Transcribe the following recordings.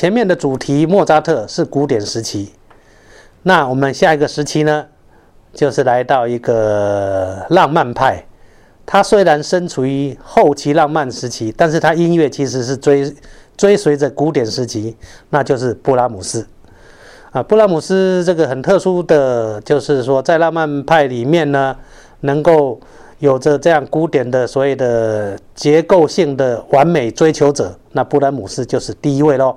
前面的主题莫扎特是古典时期，那我们下一个时期呢，就是来到一个浪漫派。他虽然身处于后期浪漫时期，但是他音乐其实是追追随着古典时期，那就是布拉姆斯。啊，布拉姆斯这个很特殊的就是说，在浪漫派里面呢，能够有着这样古典的所谓的结构性的完美追求者，那布拉姆斯就是第一位喽。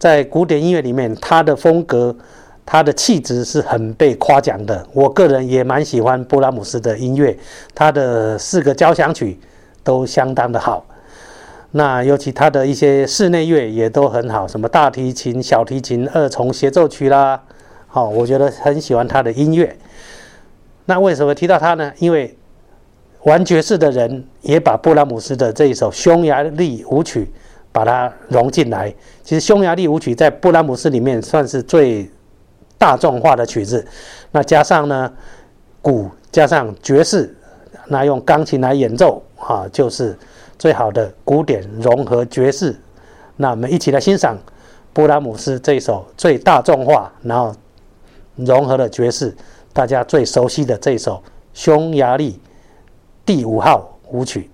在古典音乐里面，他的风格、他的气质是很被夸奖的。我个人也蛮喜欢布拉姆斯的音乐，他的四个交响曲都相当的好。那尤其他的一些室内乐也都很好，什么大提琴、小提琴二重协奏曲啦，好，我觉得很喜欢他的音乐。那为什么提到他呢？因为玩爵士的人也把布拉姆斯的这一首匈牙利舞曲把它融进来。其实匈牙利舞曲在布拉姆斯里面算是最大众化的曲子。那加上呢鼓，加上爵士，那用钢琴来演奏啊，就是。最好的古典融合爵士，那我们一起来欣赏布拉姆斯这一首最大众化，然后融合了爵士，大家最熟悉的这一首匈牙利第五号舞曲。